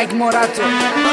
Mike Morato.